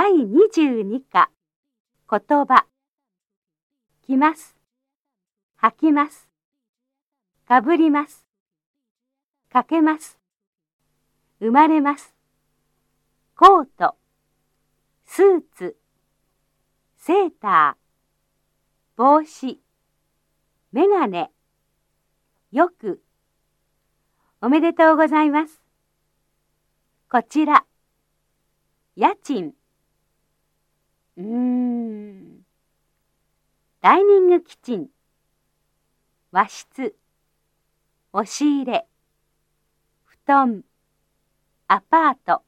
第22課。言葉。来ます。履きます。かぶります。かけます。生まれます。コート。スーツ。セーター。帽子。メガネよくおめでとうございます。こちら。家賃。うーん。ダイニングキッチン。和室。押し入れ。布団。アパート。